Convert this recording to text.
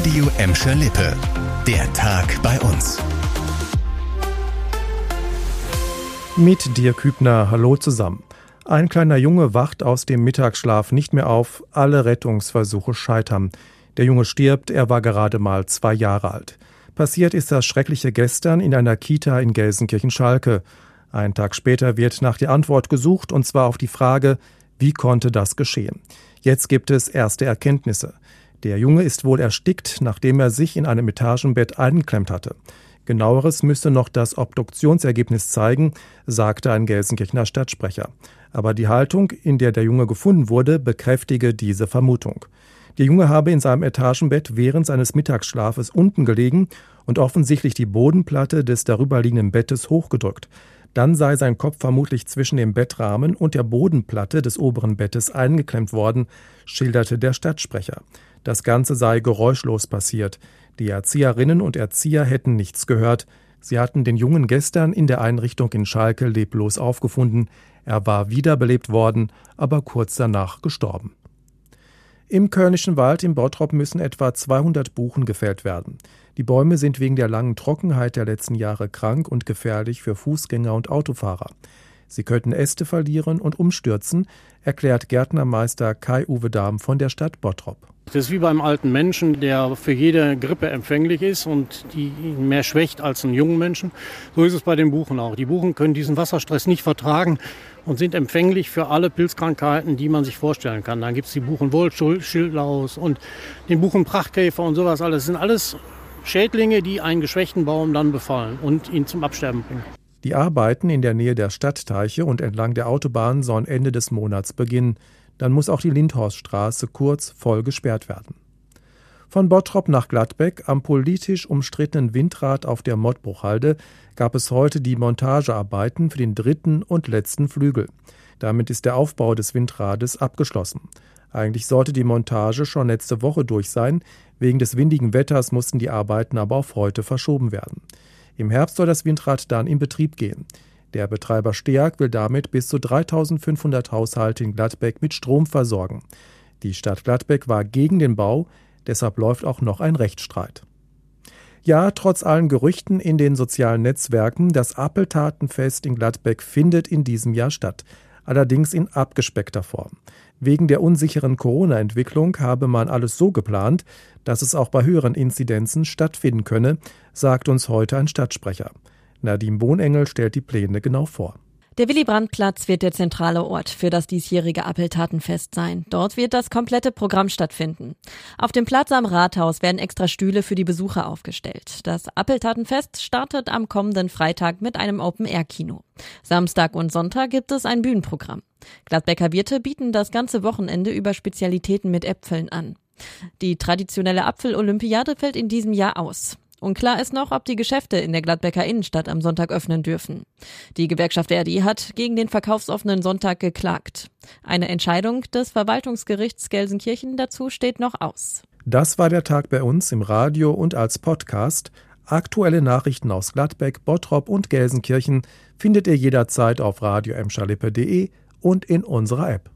Radio Emscher Lippe. Der Tag bei uns. Mit dir Kübner, hallo zusammen. Ein kleiner Junge wacht aus dem Mittagsschlaf nicht mehr auf, alle Rettungsversuche scheitern. Der Junge stirbt, er war gerade mal zwei Jahre alt. Passiert ist das Schreckliche gestern in einer Kita in Gelsenkirchen-Schalke. Einen Tag später wird nach der Antwort gesucht, und zwar auf die Frage, wie konnte das geschehen? Jetzt gibt es erste Erkenntnisse. Der Junge ist wohl erstickt, nachdem er sich in einem Etagenbett eingeklemmt hatte. Genaueres müsste noch das Obduktionsergebnis zeigen, sagte ein Gelsenkirchener Stadtsprecher. Aber die Haltung, in der der Junge gefunden wurde, bekräftige diese Vermutung. Der Junge habe in seinem Etagenbett während seines Mittagsschlafes unten gelegen und offensichtlich die Bodenplatte des darüberliegenden Bettes hochgedrückt. Dann sei sein Kopf vermutlich zwischen dem Bettrahmen und der Bodenplatte des oberen Bettes eingeklemmt worden, schilderte der Stadtsprecher. Das Ganze sei geräuschlos passiert. Die Erzieherinnen und Erzieher hätten nichts gehört. Sie hatten den Jungen gestern in der Einrichtung in Schalke leblos aufgefunden. Er war wiederbelebt worden, aber kurz danach gestorben. Im Kölnischen Wald im Bottrop müssen etwa 200 Buchen gefällt werden. Die Bäume sind wegen der langen Trockenheit der letzten Jahre krank und gefährlich für Fußgänger und Autofahrer. Sie könnten Äste verlieren und umstürzen, erklärt Gärtnermeister Kai-Uwe Dahm von der Stadt Bottrop. Das ist wie beim alten Menschen, der für jede Grippe empfänglich ist und die mehr schwächt als einen jungen Menschen. So ist es bei den Buchen auch. Die Buchen können diesen Wasserstress nicht vertragen und sind empfänglich für alle Pilzkrankheiten, die man sich vorstellen kann. Dann gibt es die Buchenwollschildlaus und den Buchenprachtkäfer und sowas alles. Das sind alles Schädlinge, die einen geschwächten Baum dann befallen und ihn zum Absterben bringen. Die Arbeiten in der Nähe der Stadtteiche und entlang der Autobahn sollen Ende des Monats beginnen. Dann muss auch die Lindhorststraße kurz voll gesperrt werden. Von Bottrop nach Gladbeck am politisch umstrittenen Windrad auf der Mottbruchhalde gab es heute die Montagearbeiten für den dritten und letzten Flügel. Damit ist der Aufbau des Windrades abgeschlossen. Eigentlich sollte die Montage schon letzte Woche durch sein. Wegen des windigen Wetters mussten die Arbeiten aber auf heute verschoben werden. Im Herbst soll das Windrad dann in Betrieb gehen. Der Betreiber Steag will damit bis zu 3500 Haushalte in Gladbeck mit Strom versorgen. Die Stadt Gladbeck war gegen den Bau, deshalb läuft auch noch ein Rechtsstreit. Ja, trotz allen Gerüchten in den sozialen Netzwerken, das Appeltatenfest in Gladbeck findet in diesem Jahr statt, allerdings in abgespeckter Form. Wegen der unsicheren Corona-Entwicklung habe man alles so geplant, dass es auch bei höheren Inzidenzen stattfinden könne, sagt uns heute ein Stadtsprecher. Nadine Bohnengel stellt die Pläne genau vor. Der Willy-Brandt-Platz wird der zentrale Ort für das diesjährige Appeltatenfest sein. Dort wird das komplette Programm stattfinden. Auf dem Platz am Rathaus werden extra Stühle für die Besucher aufgestellt. Das Appeltatenfest startet am kommenden Freitag mit einem Open-Air-Kino. Samstag und Sonntag gibt es ein Bühnenprogramm. Gladbecker Wirte bieten das ganze Wochenende über Spezialitäten mit Äpfeln an. Die traditionelle Apfel-Olympiade fällt in diesem Jahr aus. Unklar ist noch, ob die Geschäfte in der Gladbecker Innenstadt am Sonntag öffnen dürfen. Die Gewerkschaft Verdi hat gegen den verkaufsoffenen Sonntag geklagt. Eine Entscheidung des Verwaltungsgerichts Gelsenkirchen dazu steht noch aus. Das war der Tag bei uns im Radio und als Podcast. Aktuelle Nachrichten aus Gladbeck, Bottrop und Gelsenkirchen findet ihr jederzeit auf radio und in unserer App.